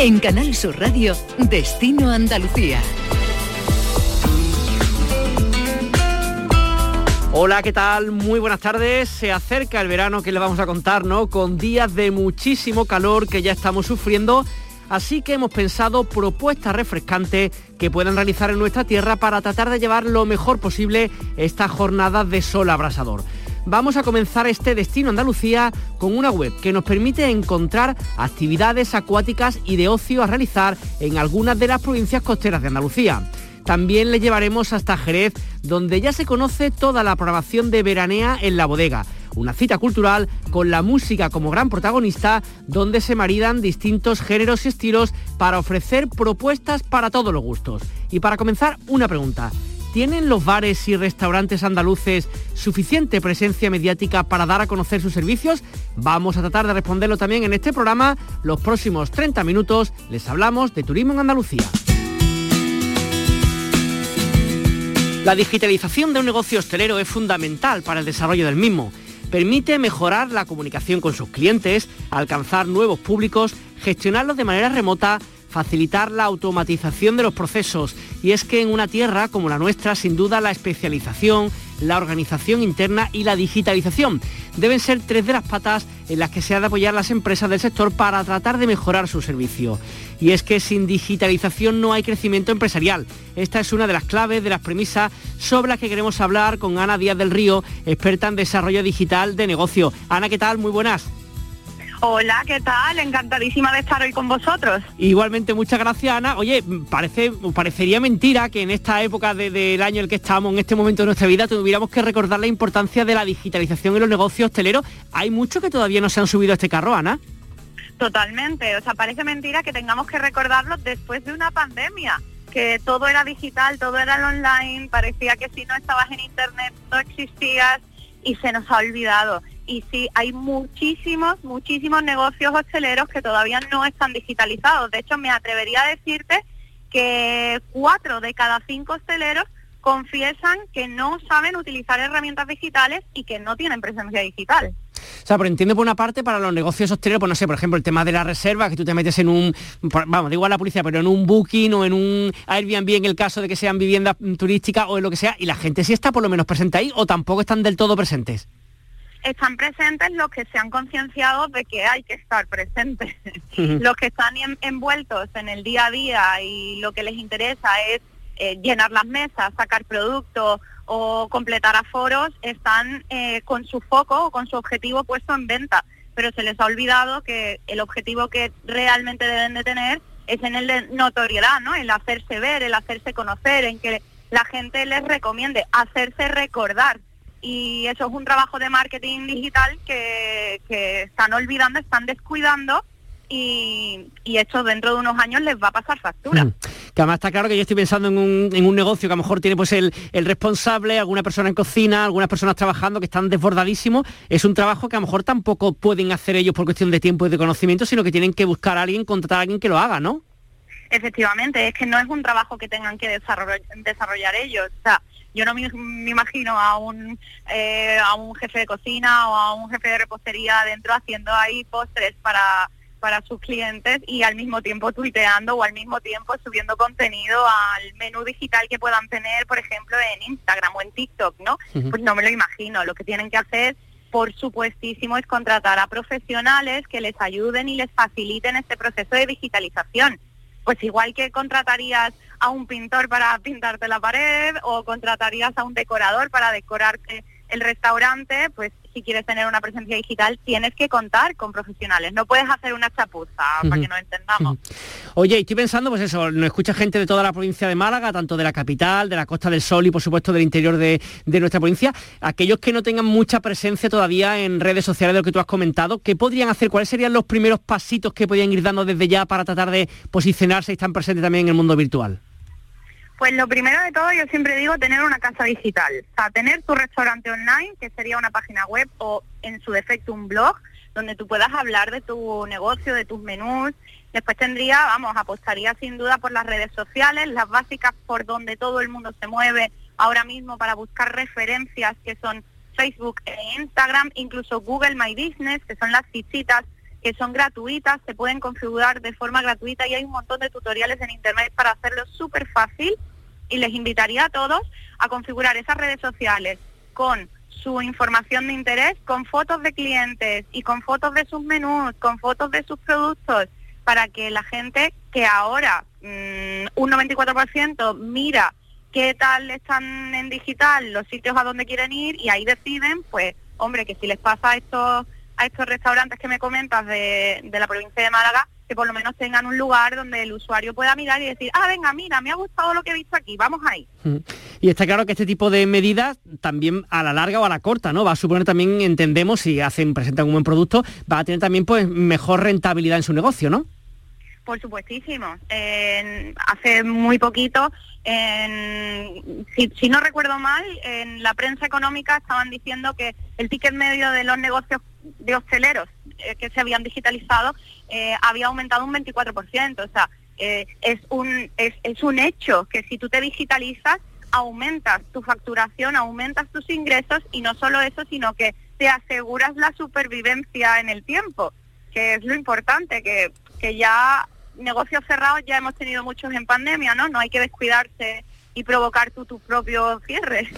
En Canal Sur Radio, Destino Andalucía. Hola, ¿qué tal? Muy buenas tardes. Se acerca el verano que le vamos a contar, ¿no? Con días de muchísimo calor que ya estamos sufriendo. Así que hemos pensado propuestas refrescantes que puedan realizar en nuestra tierra para tratar de llevar lo mejor posible esta jornada de sol abrasador vamos a comenzar este destino Andalucía con una web que nos permite encontrar actividades acuáticas y de ocio a realizar en algunas de las provincias costeras de Andalucía. También le llevaremos hasta Jerez, donde ya se conoce toda la programación de veranea en la bodega. Una cita cultural con la música como gran protagonista, donde se maridan distintos géneros y estilos para ofrecer propuestas para todos los gustos. Y para comenzar, una pregunta. ¿Tienen los bares y restaurantes andaluces suficiente presencia mediática para dar a conocer sus servicios? Vamos a tratar de responderlo también en este programa. Los próximos 30 minutos les hablamos de turismo en Andalucía. La digitalización de un negocio hostelero es fundamental para el desarrollo del mismo. Permite mejorar la comunicación con sus clientes, alcanzar nuevos públicos, gestionarlos de manera remota facilitar la automatización de los procesos. Y es que en una tierra como la nuestra, sin duda, la especialización, la organización interna y la digitalización deben ser tres de las patas en las que se ha de apoyar las empresas del sector para tratar de mejorar su servicio. Y es que sin digitalización no hay crecimiento empresarial. Esta es una de las claves, de las premisas sobre las que queremos hablar con Ana Díaz del Río, experta en desarrollo digital de negocio. Ana, ¿qué tal? Muy buenas. Hola, ¿qué tal? Encantadísima de estar hoy con vosotros. Igualmente, muchas gracias, Ana. Oye, parece, parecería mentira que en esta época del año en el que estamos, en este momento de nuestra vida, tuviéramos que recordar la importancia de la digitalización en los negocios hosteleros. Hay muchos que todavía no se han subido a este carro, Ana. Totalmente. O sea, parece mentira que tengamos que recordarlo después de una pandemia que todo era digital, todo era online, parecía que si no estabas en internet no existías y se nos ha olvidado y sí, hay muchísimos, muchísimos negocios hosteleros que todavía no están digitalizados. De hecho, me atrevería a decirte que cuatro de cada cinco hosteleros confiesan que no saben utilizar herramientas digitales y que no tienen presencia digital. O sea, pero entiendo por una parte para los negocios hosteleros, pues no sé, por ejemplo, el tema de la reserva, que tú te metes en un, vamos, digo a la policía, pero en un booking o en un Airbnb en el caso de que sean viviendas turísticas o en lo que sea, y la gente sí está por lo menos presente ahí o tampoco están del todo presentes están presentes los que se han concienciado de que hay que estar presentes. los que están envueltos en el día a día y lo que les interesa es eh, llenar las mesas, sacar productos o completar aforos, están eh, con su foco o con su objetivo puesto en venta. Pero se les ha olvidado que el objetivo que realmente deben de tener es en el de notoriedad, ¿no? El hacerse ver, el hacerse conocer, en que la gente les recomiende, hacerse recordar y eso es un trabajo de marketing digital que, están olvidando, están descuidando y, y, esto dentro de unos años les va a pasar factura. Mm. Que además está claro que yo estoy pensando en un, en un negocio que a lo mejor tiene pues el, el, responsable, alguna persona en cocina, algunas personas trabajando que están desbordadísimos. Es un trabajo que a lo mejor tampoco pueden hacer ellos por cuestión de tiempo y de conocimiento, sino que tienen que buscar a alguien, contratar a alguien que lo haga, ¿no? Efectivamente, es que no es un trabajo que tengan que desarrollar, desarrollar ellos. O sea, yo no me, imagino a un, eh, a un jefe de cocina o a un jefe de repostería adentro haciendo ahí postres para, para sus clientes y al mismo tiempo tuiteando o al mismo tiempo subiendo contenido al menú digital que puedan tener, por ejemplo, en Instagram o en TikTok, ¿no? Pues no me lo imagino. Lo que tienen que hacer, por supuestísimo, es contratar a profesionales que les ayuden y les faciliten este proceso de digitalización pues igual que contratarías a un pintor para pintarte la pared o contratarías a un decorador para decorarte el restaurante, pues si quieres tener una presencia digital tienes que contar con profesionales, no puedes hacer una chapuza, para que nos entendamos. Oye, estoy pensando, pues eso, nos escucha gente de toda la provincia de Málaga, tanto de la capital, de la Costa del Sol y por supuesto del interior de, nuestra provincia. Aquellos que no tengan mucha presencia todavía en redes sociales de lo que tú has comentado, ¿qué podrían hacer? ¿Cuáles serían los primeros pasitos que podrían ir dando desde ya para tratar de posicionarse y estar presentes también en el mundo virtual? Pues lo primero de todo, yo siempre digo tener una casa digital, o sea, tener tu restaurante online, que sería una página web o en su defecto un blog, donde tú puedas hablar de tu negocio, de tus menús. Después tendría, vamos, apostaría sin duda por las redes sociales, las básicas por donde todo el mundo se mueve ahora mismo para buscar referencias que son Facebook e Instagram, incluso Google My Business, que son las fichitas que son gratuitas, se pueden configurar de forma gratuita y hay un montón de tutoriales en internet para hacerlo súper fácil. Y les invitaría a todos a configurar esas redes sociales con su información de interés, con fotos de clientes y con fotos de sus menús, con fotos de sus productos, para que la gente que ahora mm, un 94% mira qué tal están en digital los sitios a donde quieren ir y ahí deciden, pues, hombre, que si les pasa estos, a estos restaurantes que me comentas de, de la provincia de Málaga, que por lo menos tengan un lugar donde el usuario pueda mirar y decir, ah, venga, mira, me ha gustado lo que he visto aquí, vamos ahí. Y está claro que este tipo de medidas también a la larga o a la corta, ¿no? Va a suponer también, entendemos, si hacen, presentan un buen producto, va a tener también pues mejor rentabilidad en su negocio, ¿no? Por supuestísimo. hace muy poquito, si, si, no recuerdo mal, en la prensa económica estaban diciendo que el ticket medio de los negocios de hosteleros eh, que se habían digitalizado eh, había aumentado un 24%. O sea, eh, es, un, es, es un hecho que si tú te digitalizas, aumentas tu facturación, aumentas tus ingresos y no solo eso, sino que te aseguras la supervivencia en el tiempo, que es lo importante, que, que ya negocios cerrados ya hemos tenido muchos en pandemia, ¿no? No hay que descuidarse y provocar tú tu propio cierre.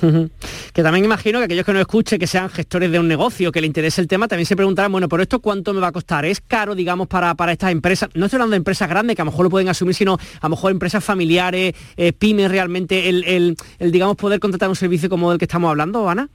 que también imagino que aquellos que no escuchen, que sean gestores de un negocio, que le interese el tema, también se preguntarán, bueno, pero esto cuánto me va a costar? ¿Es caro, digamos, para, para estas empresas? No estoy hablando de empresas grandes que a lo mejor lo pueden asumir, sino a lo mejor empresas familiares, eh, pymes realmente, el, el, el, digamos, poder contratar un servicio como el que estamos hablando, Ana.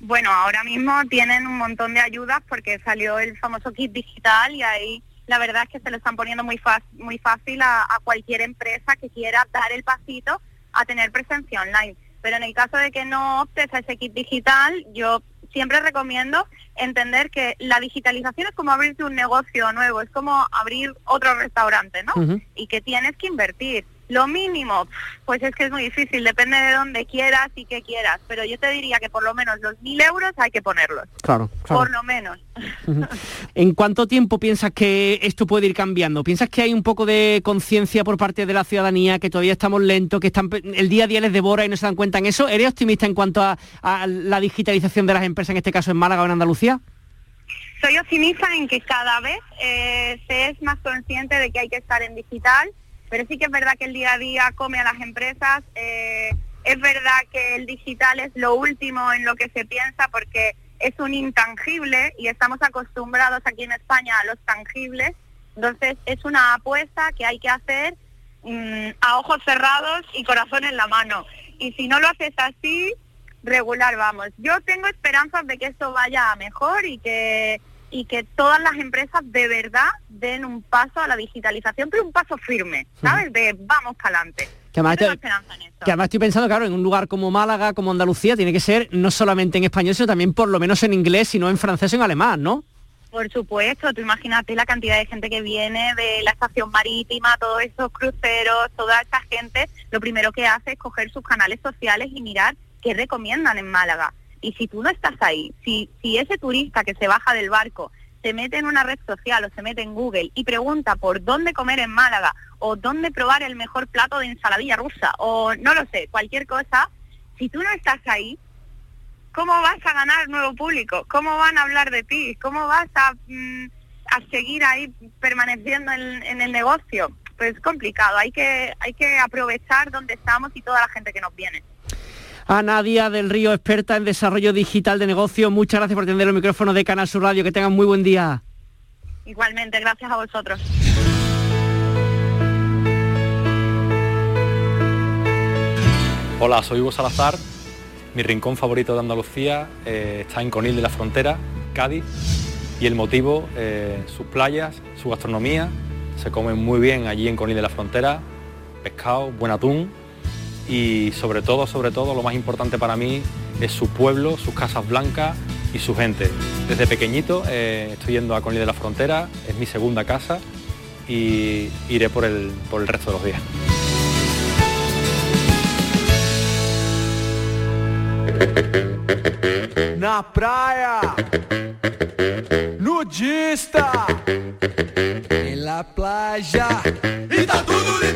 Bueno, ahora mismo tienen un montón de ayudas porque salió el famoso kit digital y ahí la verdad es que se lo están poniendo muy, muy fácil a, a cualquier empresa que quiera dar el pasito a tener presencia online. Pero en el caso de que no optes a ese kit digital, yo siempre recomiendo entender que la digitalización es como abrirte un negocio nuevo, es como abrir otro restaurante, ¿no? Y que tienes que invertir. Lo mínimo, pues es que es muy difícil, depende de dónde quieras y qué quieras, pero yo te diría que por lo menos los mil euros hay que ponerlos. Claro, Por lo menos. ¿En cuánto tiempo piensas que esto puede ir cambiando? ¿Piensas que hay un poco de conciencia por parte de la ciudadanía, que todavía estamos lentos, que están, el día a día les devora y no se dan cuenta en eso? ¿Eres optimista en cuanto a, la digitalización de las empresas, en este caso en Málaga o en Andalucía? Soy optimista en que cada vez eh, se es más consciente de que hay que estar en digital pero sí que es verdad que el día a día come a las empresas. Eh, es verdad que el digital es lo último en lo que se piensa porque es un intangible y estamos acostumbrados aquí en España a los tangibles. Entonces es una apuesta que hay que hacer mm, a ojos cerrados y corazón en la mano. Y si no lo haces así, regular vamos. Yo tengo esperanzas de que esto vaya mejor y que y que todas las empresas de verdad den un paso a la digitalización, pero un paso firme, ¿sabes? De vamos para adelante. Que además, que además estoy pensando, claro, en un lugar como Málaga, como Andalucía, tiene que ser no solamente en español, sino también por lo menos en inglés, sino en francés o en alemán, ¿no? Por supuesto, tú imagínate la cantidad de gente que viene de la estación marítima, todos esos cruceros, toda esa gente, lo primero que hace es coger sus canales sociales y mirar qué recomiendan en Málaga. Y si tú no estás ahí, si, si ese turista que se baja del barco se mete en una red social o se mete en Google y pregunta por dónde comer en Málaga o dónde probar el mejor plato de ensaladilla rusa o no lo sé, cualquier cosa, si tú no estás ahí, ¿cómo vas a ganar nuevo público? ¿Cómo van a hablar de ti? ¿Cómo vas a, mm, a seguir ahí permaneciendo en, en, el negocio? Pues es complicado, hay que, hay que aprovechar donde estamos y toda la gente que nos viene a Nadia del Río, experta en desarrollo digital de negocio. Muchas gracias por atender el micrófono de Canal Sur Radio. Que tengan muy buen día. Igualmente, gracias a vosotros. Hola, soy Hugo Salazar. Mi rincón favorito de Andalucía eh, está en Conil de la Frontera, Cádiz. Y el motivo, eh, sus playas, su gastronomía. Se come muy bien allí en Conil de la Frontera. Pescado, buen atún y sobre todo, sobre todo, lo más importante para mí es su pueblo, sus casas blancas y su gente. Desde pequeñito eh, estoy yendo a Conil de la Frontera, es mi segunda casa y iré por el, por el resto de los días. Na praia, nudista, en la playa, y está todo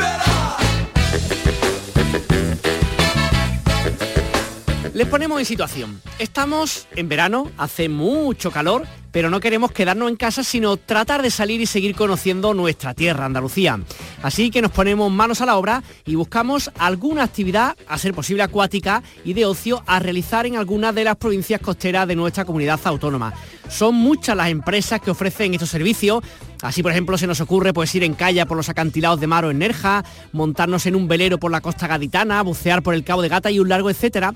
liberado. ponemos en situación. Estamos en verano, hace mucho calor, pero no queremos quedarnos en casa, sino tratar de salir y seguir conociendo nuestra tierra, Andalucía. Así que nos ponemos manos a la obra y buscamos alguna actividad, a ser posible acuática y de ocio, a realizar en algunas de las provincias costeras de nuestra comunidad autónoma. Son muchas las empresas que ofrecen estos servicios. Así, por ejemplo, se nos ocurre pues, ir en calle por los acantilados de Maro en Nerja, montarnos en un velero por la costa gaditana, bucear por el Cabo de Gata y un largo etcétera.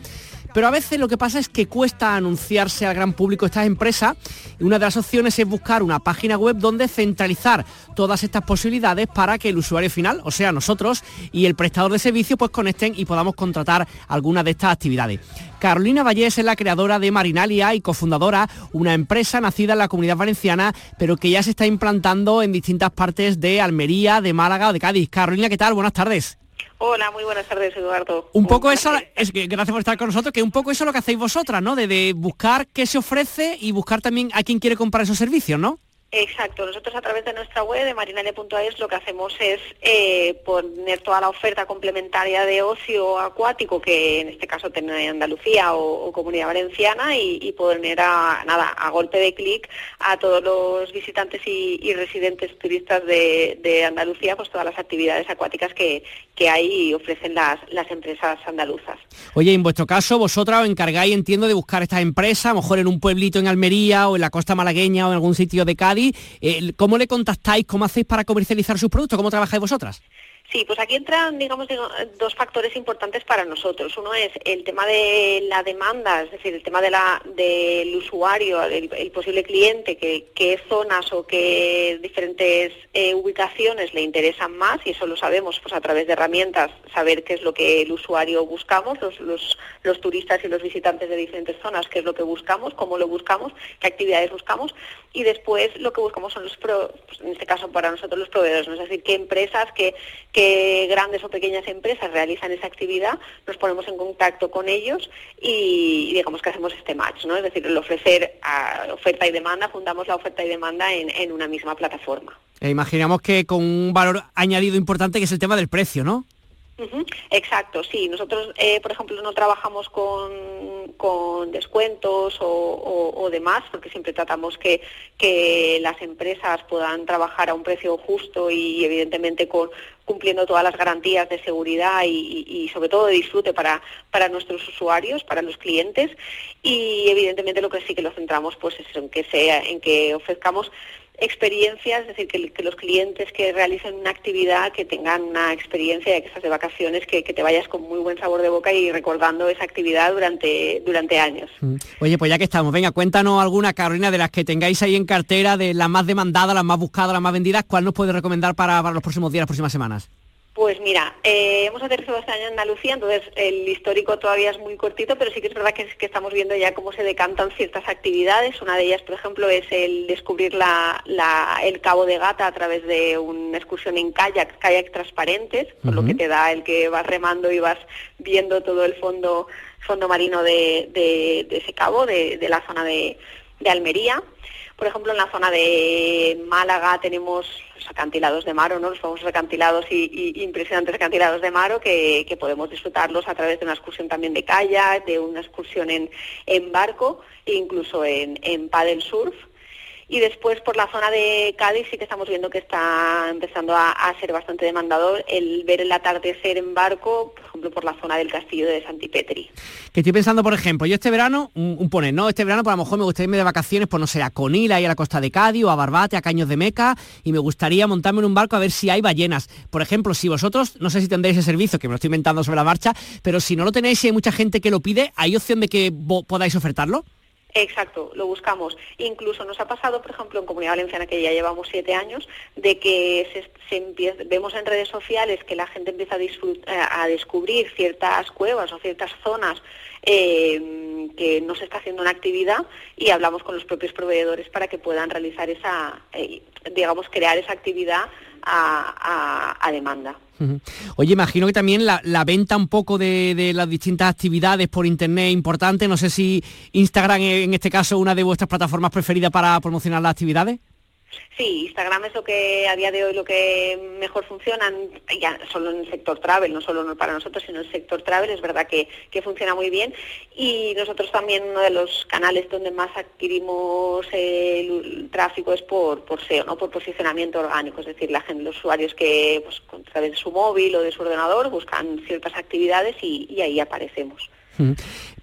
Pero a veces lo que pasa es que cuesta anunciarse al gran público estas empresas y una de las opciones es buscar una página web donde centralizar todas estas posibilidades para que el usuario final, o sea nosotros y el prestador de servicio pues conecten y podamos contratar alguna de estas actividades. Carolina Vallés es la creadora de Marinalia y cofundadora, una empresa nacida en la comunidad valenciana, pero que ya se está implantando en distintas partes de Almería, de Málaga o de Cádiz. Carolina, ¿qué tal? Buenas tardes. Hola, muy buenas tardes, Eduardo. Un poco eso, es que gracias por estar con nosotros, que un poco eso es lo que hacéis vosotras, ¿no? De, de buscar qué se ofrece y buscar también a quien quiere comprar esos servicios, ¿no? Exacto, nosotros a través de nuestra web de marinale.es lo que hacemos es eh, poner toda la oferta complementaria de ocio acuático que en este caso tiene Andalucía o, Comunidad Valenciana y, poner a, nada, a golpe de clic a todos los visitantes y, residentes turistas de, Andalucía pues todas las actividades acuáticas que, que hay y ofrecen las, las empresas andaluzas. Oye, en vuestro caso vosotras os encargáis, entiendo, de buscar estas empresas, a lo mejor en un pueblito en Almería o en la costa malagueña o en algún sitio de Cádiz eh, ¿Cómo le contactáis? ¿Cómo hacéis para comercializar sus productos? ¿Cómo trabajáis vosotras? Sí, pues aquí entran, digamos, dos factores importantes para nosotros. Uno es el tema de la demanda, es decir, el tema de la, del usuario, el, posible cliente, qué zonas o qué diferentes eh, ubicaciones le interesan más, y eso lo sabemos pues a través de herramientas, saber qué es lo que el usuario buscamos, los, los, los turistas y los visitantes de diferentes zonas, qué es lo que buscamos, cómo lo buscamos, qué actividades buscamos, y después lo que buscamos son los, pro, pues en este caso para nosotros los proveedores, ¿no? es decir, qué empresas, qué que grandes o pequeñas empresas realizan esa actividad, nos ponemos en contacto con ellos y, digamos que hacemos este match, ¿no? Es decir, el ofrecer a oferta y demanda, juntamos la oferta y demanda en, una misma plataforma. E imaginamos que con un valor añadido importante que es el tema del precio, ¿no? Exacto, sí. Nosotros, eh, por ejemplo, no trabajamos con, descuentos o, demás, porque siempre tratamos que, las empresas puedan trabajar a un precio justo y, evidentemente, con, cumpliendo todas las garantías de seguridad y, sobre todo de disfrute para, para nuestros usuarios, para los clientes. Y, evidentemente, lo que sí que lo centramos pues, es en que, sea, en que ofrezcamos experiencias, es decir, que, los clientes que realicen una actividad, que tengan una experiencia, que estás de vacaciones, que, te vayas con muy buen sabor de boca y recordando esa actividad durante, durante años. Mm. Oye, pues ya que estamos, venga, cuéntanos alguna, Carolina, de las que tengáis ahí en cartera, de las más demandadas, las más buscadas, las más vendidas, ¿cuál nos puede recomendar para, para los próximos días, las próximas semanas? Mira, eh, hemos aterrizado este año en Andalucía, entonces el histórico todavía es muy cortito, pero sí que es verdad que, que estamos viendo ya cómo se decantan ciertas actividades. Una de ellas, por ejemplo, es el descubrir el Cabo de Gata a través de una excursión en kayak, kayak transparentes, con lo que te da el que vas remando y vas viendo todo el fondo, fondo marino de, ese cabo, de, la zona de Almería. Por ejemplo, en la zona de Málaga tenemos los acantilados de Maro, ¿no? los famosos acantilados y, impresionantes acantilados de Maro que, podemos disfrutarlos a través de una excursión también de kayak, de una excursión en, en barco e incluso en, en paddle surf. Y después por la zona de Cádiz sí que estamos viendo que está empezando a, ser bastante demandador el ver el atardecer en barco, por ejemplo, por la zona del castillo de Santipetri. Que estoy pensando, por ejemplo, yo este verano, un, poner, ¿no? Este verano, pues a lo mejor me gustaría irme de vacaciones, pues no sé, a Conila y a la costa de Cádiz o a Barbate, a Caños de Meca, y me gustaría montarme en un barco a ver si hay ballenas. Por ejemplo, si vosotros, no sé si tendréis ese servicio, que me lo estoy inventando sobre la marcha, pero si no lo tenéis y hay mucha gente que lo pide, ¿hay opción de que podáis ofertarlo? Exacto, lo buscamos. Incluso nos ha pasado, por ejemplo, en Comunidad Valenciana, que ya llevamos siete años, de que se, vemos en redes sociales que la gente empieza a, a descubrir ciertas cuevas o ciertas zonas eh, que no se está haciendo una actividad y hablamos con los propios proveedores para que puedan realizar esa, eh, digamos, crear esa actividad a demanda. Oye, imagino que también la, venta un poco de, las distintas actividades por internet es importante. No sé si Instagram en este caso una de vuestras plataformas preferidas para promocionar las actividades. Sí, Instagram es lo que a día de hoy lo que mejor funciona, ya solo en el sector travel, no solo para nosotros, sino en el sector travel, es verdad que, que funciona muy bien. Y nosotros también uno de los canales donde más adquirimos el tráfico es por, por SEO, ¿no? por posicionamiento orgánico, es decir, la gente, los usuarios que pues, a través de su móvil o de su ordenador buscan ciertas actividades y, y ahí aparecemos.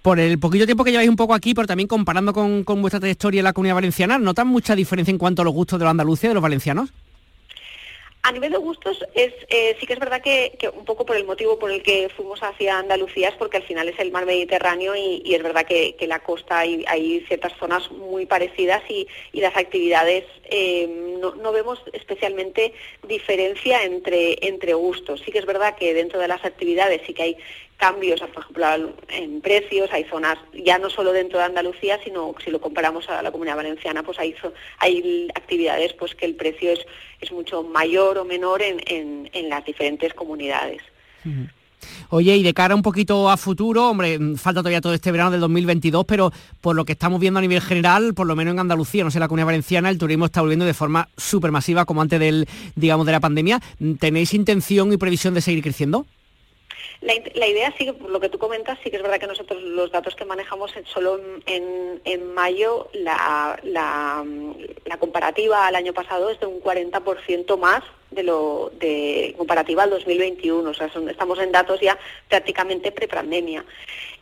Por el poquito tiempo que lleváis un poco aquí, pero también comparando con, vuestra trayectoria en la comunidad valenciana, ¿notan mucha diferencia en cuanto a los gustos de los andaluces de los valencianos? A nivel de gustos, es, eh, sí que es verdad que, un poco por el motivo por el que fuimos hacia Andalucía es porque al final es el mar Mediterráneo y, es verdad que, la costa hay, ciertas zonas muy parecidas y, las actividades eh, no, vemos especialmente diferencia entre, entre gustos. Sí que es verdad que dentro de las actividades sí que hay cambios, por ejemplo, en precios, hay zonas, ya no solo dentro de Andalucía, sino si lo comparamos a la comunidad valenciana, pues hay, hay actividades pues que el precio es, es mucho mayor o menor en, en, las diferentes comunidades. Oye, y de cara un poquito a futuro, hombre, falta todavía todo este verano del 2022, pero por lo que estamos viendo a nivel general, por lo menos en Andalucía, no sé, la comunidad valenciana, el turismo está volviendo de forma súper masiva como antes del, digamos, de la pandemia. ¿Tenéis intención y previsión de seguir creciendo? La, idea sí por lo que tú comentas, sí que es verdad que nosotros los datos que manejamos solo en, en mayo, la, la, comparativa al año pasado es de un 40% más de lo de comparativa al 2021. O sea, estamos en datos ya prácticamente prepandemia.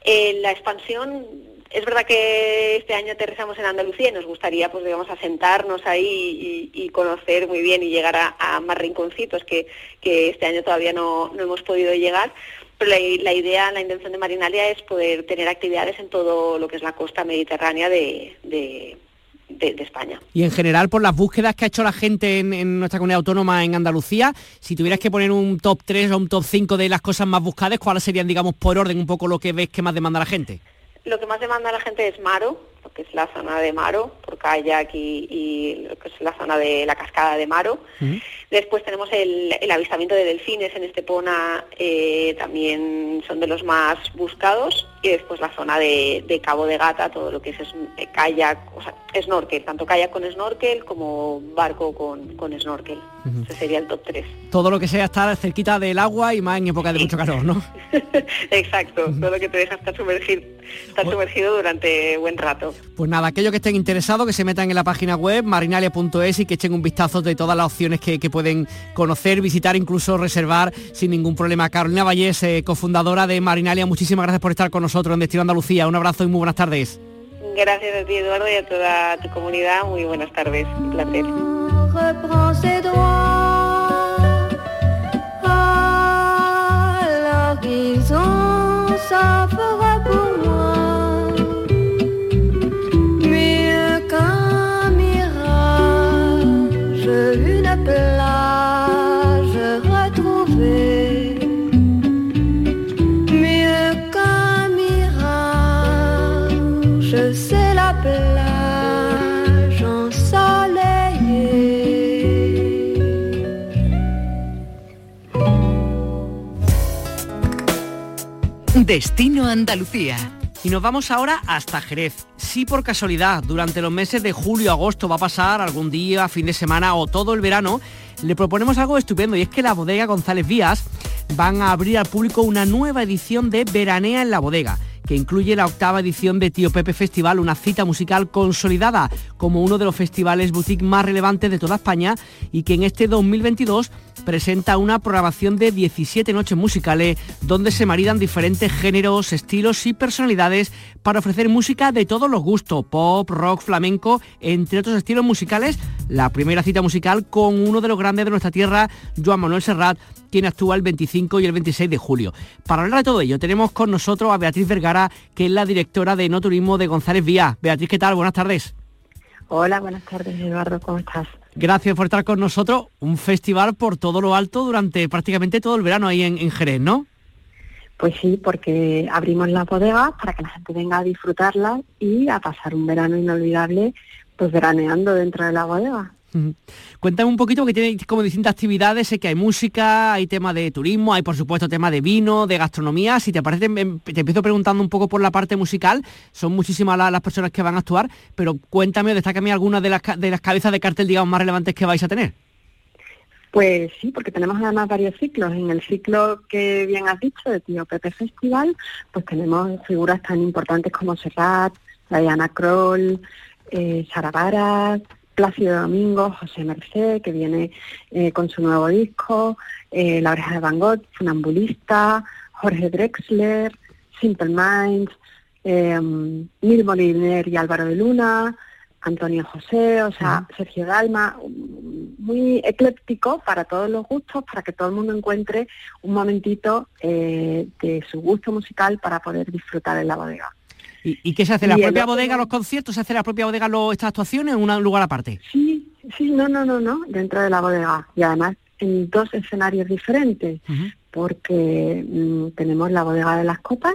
Eh, la expansión es verdad que este año aterrizamos en Andalucía y nos gustaría, pues digamos, asentarnos ahí y, conocer muy bien y llegar a, más rinconcitos que, que, este año todavía no, no hemos podido llegar la, idea, la intención de Marinalia es poder tener actividades en todo lo que es la costa mediterránea de, España. Y en general, por las búsquedas que ha hecho la gente en, nuestra comunidad autónoma en Andalucía, si tuvieras que poner un top 3 o un top 5 de las cosas más buscadas, ¿cuáles serían, digamos, por orden un poco lo que ves que más demanda la gente? Lo que más demanda la gente es Maro, que es la zona de Maro, por kayak y, y lo que es la zona de la cascada de Maro. Después tenemos el, avistamiento de delfines en Estepona, eh, también son de los más buscados. Y después la zona de, Cabo de Gata, todo lo que es, eh, kayak, o sea, snorkel, tanto kayak con snorkel como barco con, con snorkel. Ese sería el top 3. Todo lo que sea estar cerquita del agua y más en época de mucho calor, ¿no? Exacto, todo lo que te deja estar sumergido, estar sumergido durante buen rato. Pues nada, aquellos que estén interesados que se metan en la página web marinalia.es y que echen un vistazo de todas las opciones que, pueden conocer, visitar, incluso reservar sin ningún problema. Carolina Vallés, eh, cofundadora de Marinalia, muchísimas gracias por estar con nosotros en Destino Andalucía. Un abrazo y muy buenas tardes. Gracias a ti, Eduardo, y a toda tu comunidad. Muy buenas tardes. Un placer. reprend ses droits. Destino Andalucía. Y nos vamos ahora hasta Jerez. Si por casualidad durante los meses de julio agosto va a pasar algún día, fin de semana o todo el verano, le proponemos algo estupendo y es que la bodega González Vías van a abrir al público una nueva edición de Veranea en la bodega incluye la octava edición de Tío Pepe Festival, una cita musical consolidada como uno de los festivales boutique más relevantes de toda España y que en este 2022 presenta una programación de 17 noches musicales donde se maridan diferentes géneros, estilos y personalidades para ofrecer música de todos los gustos, pop, rock, flamenco, entre otros estilos musicales. La primera cita musical con uno de los grandes de nuestra tierra, Joan Manuel Serrat, quien actúa el 25 y el 26 de julio. Para hablar de todo ello tenemos con nosotros a Beatriz Vergara, que es la directora de No Turismo de González Vía. Beatriz, ¿qué tal? Buenas tardes. Hola, buenas tardes Eduardo, ¿cómo estás? Gracias por estar con nosotros. Un festival por todo lo alto durante prácticamente todo el verano ahí en, Jerez, ¿no? Pues sí, porque abrimos la bodega para que la gente venga a disfrutarla y a pasar un verano inolvidable, pues veraneando dentro de la bodega. Cuéntame un poquito, porque tiene como distintas actividades, sé que hay música, hay tema de turismo, hay por supuesto tema de vino, de gastronomía. Si te parece, em, te empiezo preguntando un poco por la parte musical, son muchísimas las, personas que van a actuar, pero cuéntame, destácame algunas de las, de las cabezas de cartel, digamos, más relevantes que vais a tener. Pues sí, porque tenemos además varios ciclos. En el ciclo que bien has dicho de Tío Pepe Festival, pues tenemos figuras tan importantes como Serrat, Diana Kroll, eh, Sara Varas, Plácido Domingo, José Merced, que viene eh, con su nuevo disco, eh, La oreja de Van Gogh, Funambulista, Jorge Drexler, Simple Minds, eh, Mil Moliner y Álvaro de Luna, Antonio José, o sea, Sergio Dalma, muy ecléptico para todos los gustos, para que todo el mundo encuentre un momentito eh, de su gusto musical para poder disfrutar en la bodega. ¿Y, qué se hace? ¿La propia bodega, los conciertos? ¿Se hace la propia bodega estas actuaciones en un lugar aparte? Sí, sí, no, no, no, no, dentro de la bodega. Y además en dos escenarios diferentes, porque mm, tenemos la bodega de las copas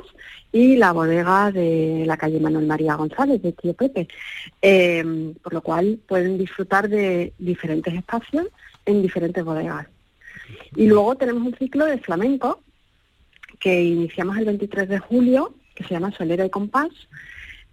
y la bodega de la calle Manuel María González, de Tío Pepe. Em, por lo cual pueden disfrutar de diferentes espacios en diferentes bodegas. Y luego tenemos un ciclo de flamenco que iniciamos el 23 de julio que se llama Solera y Compás,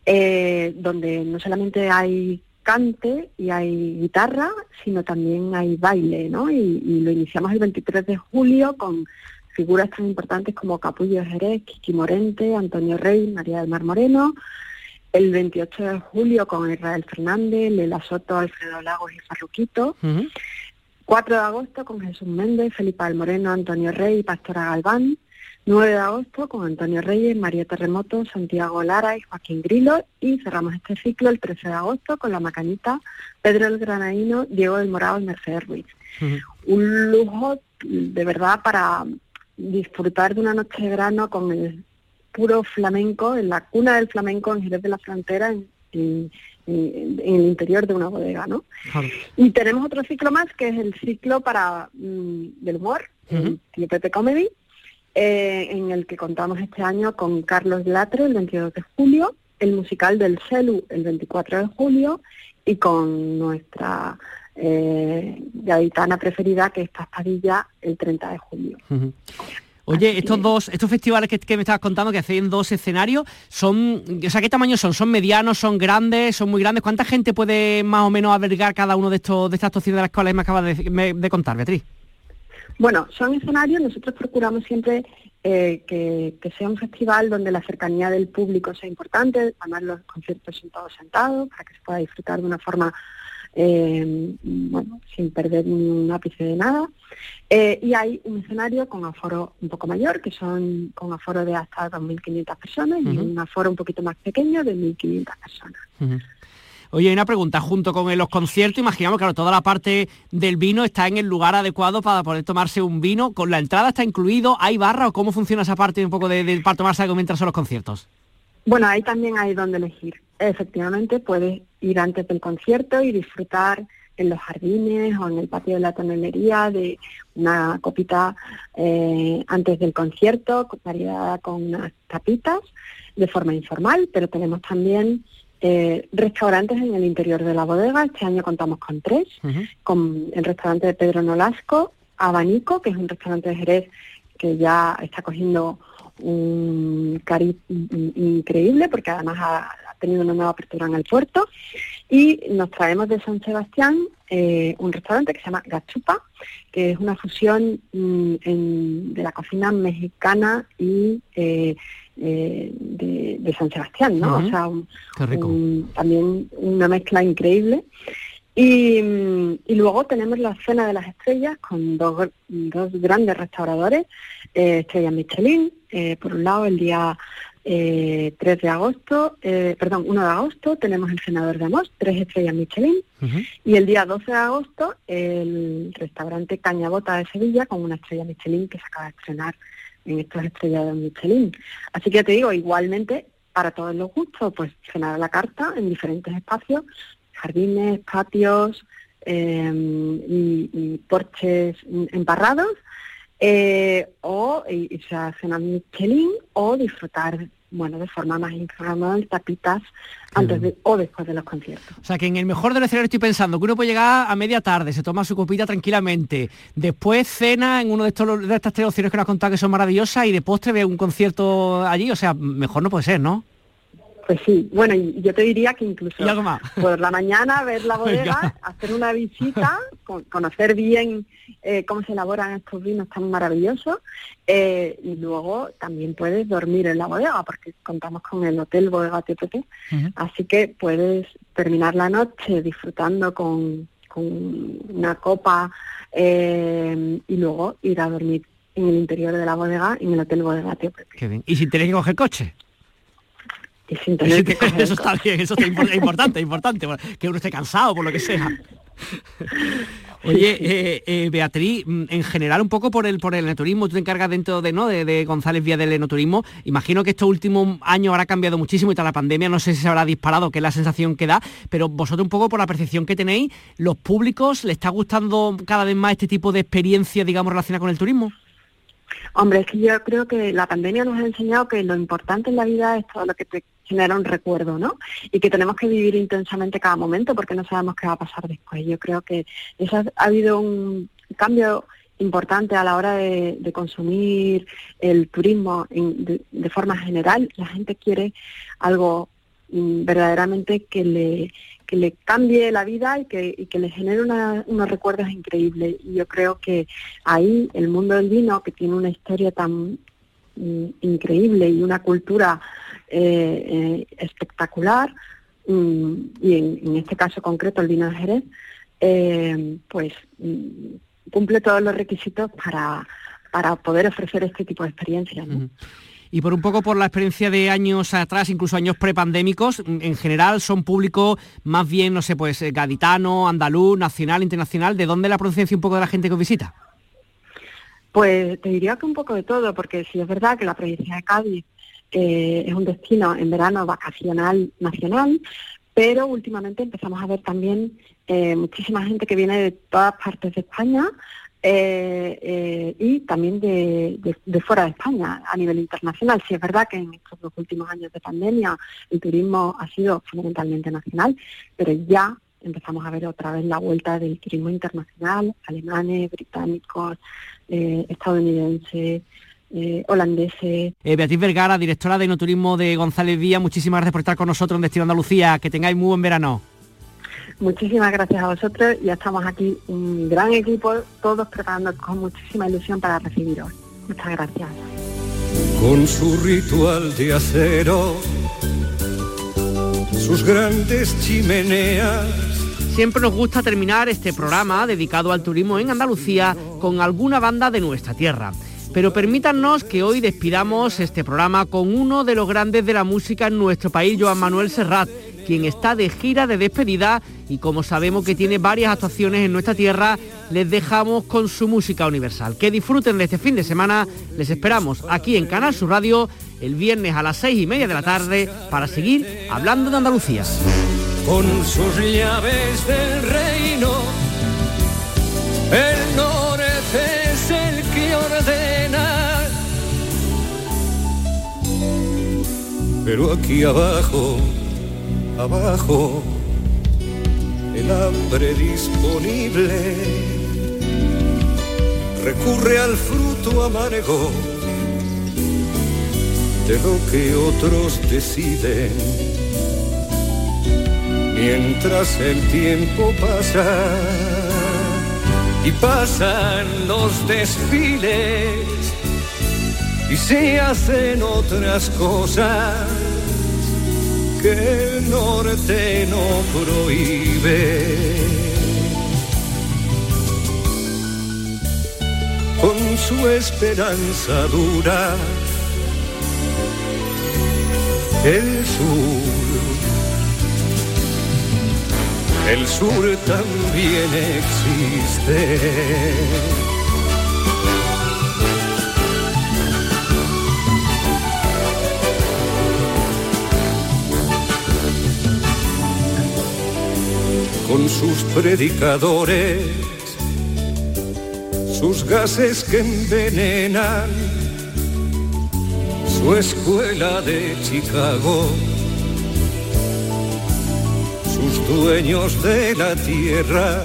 eh, donde no solamente hay cante y hay guitarra, sino también hay baile, ¿no? Y, lo iniciamos el 23 de julio con figuras tan importantes como Capullo Jerez, Kiki Morente, Antonio Rey, María del Mar Moreno, el 28 de julio con Israel Fernández, Lela Soto, Alfredo Lagos y Farruquito, 4 de agosto con Jesús Méndez, Felipe del Moreno, Antonio Rey y Pastora Galván, 9 de agosto con Antonio Reyes, María Terremoto, Santiago Lara y Joaquín Grilo y cerramos este ciclo el 13 de agosto con La Macanita, Pedro el Granaíno, Diego del Morado y Mercedes Ruiz. Un lujo de verdad para disfrutar de una noche de verano con el puro flamenco, en la cuna del flamenco en Jerez de la Frontera, en, el interior de una bodega, ¿no? Y tenemos otro ciclo más que es el ciclo para mm, del humor, uh Comedy, eh, en el que contamos este año con Carlos Latre el 22 de julio, el musical del CELU el 24 de julio y con nuestra eh, gaditana preferida que es Paspadilla el 30 de julio. Oye, estos dos, estos festivales que, me estabas contando que hacen dos escenarios, son, o sea, ¿qué tamaño son? ¿Son medianos, son grandes, son muy grandes? ¿Cuánta gente puede más o menos albergar cada uno de estos de estas actuaciones de las cuales me acabas de contar, Beatriz? Bueno, son escenarios, nosotros procuramos siempre eh, que, sea un festival donde la cercanía del público sea importante, además los conciertos son todos sentados para que se pueda disfrutar de una forma, eh, bueno, sin perder un ápice de nada. Eh, y hay un escenario con aforo un poco mayor, que son con aforo de hasta 2.500 personas, y un aforo un poquito más pequeño de 1.500 personas. Oye, hay una pregunta, junto con los conciertos, imaginamos, claro, toda la parte del vino está en el lugar adecuado para poder tomarse un vino, ¿con la entrada está incluido? ¿Hay barra o cómo funciona esa parte un poco de, para tomarse algo mientras son los conciertos? Bueno, ahí también hay donde elegir. Efectivamente, puedes ir antes del concierto y disfrutar en los jardines o en el patio de la tonelería de una copita eh, antes del concierto, variada con unas tapitas de forma informal, pero tenemos también eh, restaurantes en el interior de la bodega. Este año contamos con tres, con el restaurante de Pedro Nolasco, Abanico, que es un restaurante de Jerez que ya está cogiendo un cariz increíble porque además ha, tenido una nueva apertura en el puerto y nos traemos de San Sebastián eh, un restaurante que se llama Gachupa que es una fusión mm, de la cocina mexicana y eh, eh, de, San Sebastián, ¿no? O sea, también una mezcla increíble. Y, luego tenemos la cena de las estrellas con dos, dos grandes restauradores, eh, Estrellas Michelin, eh, por un lado el día eh, 3 de agosto, eh, perdón, 1 de agosto tenemos el senador de Amos, tres estrellas Michelin, y el día 12 de agosto el restaurante Cañabota de Sevilla con una estrella Michelin que se acaba de estrenar en estas estrellas de Michelin. Así que te digo, igualmente, para todos los gustos, pues cenar a la carta en diferentes espacios, jardines, patios em, y, porches emparrados, eh, o irse a cenar Michelin o disfrutar bueno, de forma más informal, tapitas antes de, o después de los conciertos. O sea, que en el mejor de los escenarios estoy pensando que uno puede llegar a media tarde, se toma su copita tranquilamente, después cena en uno de, estos, de estas tres opciones que nos has contado que son maravillosas y de postre ve un concierto allí, o sea, mejor no puede ser, ¿no? Pues sí, bueno, yo te diría que incluso por la mañana ver la bodega, hacer una visita, conocer bien eh, cómo se elaboran estos vinos tan maravillosos eh, y luego también puedes dormir en la bodega porque contamos con el Hotel Bodega TPT, así que puedes terminar la noche disfrutando con, una copa eh, y luego ir a dormir en el interior de la bodega en el Hotel Bodega TPT. ¿Y si tenéis que coger coche? eso está bien, eso es importante, importante, que uno esté cansado por lo que sea. Oye, eh, eh, Beatriz, mm, en general un poco por el por el enoturismo, tú te encargas dentro de no de, González Vía del enoturismo. Imagino que estos últimos años habrá cambiado muchísimo y tras la pandemia no sé si se habrá disparado, que es la sensación que da, pero vosotros un poco por la percepción que tenéis, ¿los públicos les está gustando cada vez más este tipo de experiencia, digamos, relacionada con el turismo? Hombre, es que yo creo que la pandemia nos ha enseñado que lo importante en la vida es todo lo que te genera un recuerdo, ¿no? Y que tenemos que vivir intensamente cada momento porque no sabemos qué va a pasar después. Yo creo que eso ha, habido un cambio importante a la hora de, consumir el turismo de, forma general. La gente quiere algo mm, verdaderamente que le que le cambie la vida y que, y que le genere unos recuerdos increíbles. Y yo creo que ahí el mundo del vino, que tiene una historia tan mm, increíble y una cultura eh, eh, espectacular, mm, y en, este caso concreto el vino de Jerez, eh, pues mm, cumple todos los requisitos para, para poder ofrecer este tipo de experiencias. Y por un poco por la experiencia de años atrás, incluso años prepandémicos, en general son públicos más bien, no sé, pues gaditano, andaluz, nacional, internacional. ¿De dónde la procedencia un poco de la gente que os visita? Pues te diría que un poco de todo, porque sí es verdad que la provincia de Cádiz eh, es un destino en verano vacacional nacional, pero últimamente empezamos a ver también eh, muchísima gente que viene de todas partes de España eh, eh, y también de, fuera de España a nivel internacional. Si es verdad que en estos dos últimos años de pandemia el turismo ha sido fundamentalmente nacional, pero ya empezamos a ver otra vez la vuelta del turismo internacional, alemanes, británicos, eh, holandeses. Beatriz Vergara, directora de Enoturismo de González Vía, muchísimas gracias por estar con nosotros en Destino Andalucía. Que tengáis muy buen verano. Muchísimas gracias a vosotros. Ya estamos aquí un gran equipo, todos preparando con muchísima ilusión para recibiros. Muchas gracias. Con su ritual de acero, sus grandes chimeneas. Siempre nos gusta terminar este programa dedicado al turismo en Andalucía con alguna banda de nuestra tierra. Pero permítanos que hoy despidamos este programa con uno de los grandes de la música en nuestro país, Joan Manuel Serrat, quien está de gira de despedida y como sabemos que tiene varias actuaciones en nuestra tierra, les dejamos con su música universal. Que disfruten de este fin de semana, les esperamos aquí en Canal Sur Radio el viernes a las seis y media de la tarde para seguir hablando de Andalucía. Con sus llaves del reino, Pero aquí abajo abajo el hambre disponible recurre al fruto amargo de lo que otros deciden. Mientras el tiempo pasa y pasan los desfiles y se hacen otras cosas que el norte no prohíbe. Con su esperanza dura, el sur, el sur también existe. Con sus predicadores, sus gases que envenenan, su escuela de Chicago, sus dueños de la tierra,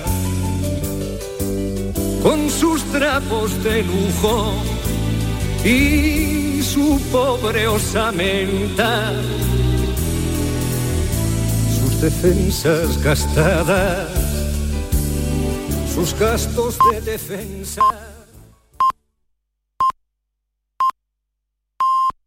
con sus trapos de lujo y su pobre osamenta, defensas gastadas, sus gastos de defensa.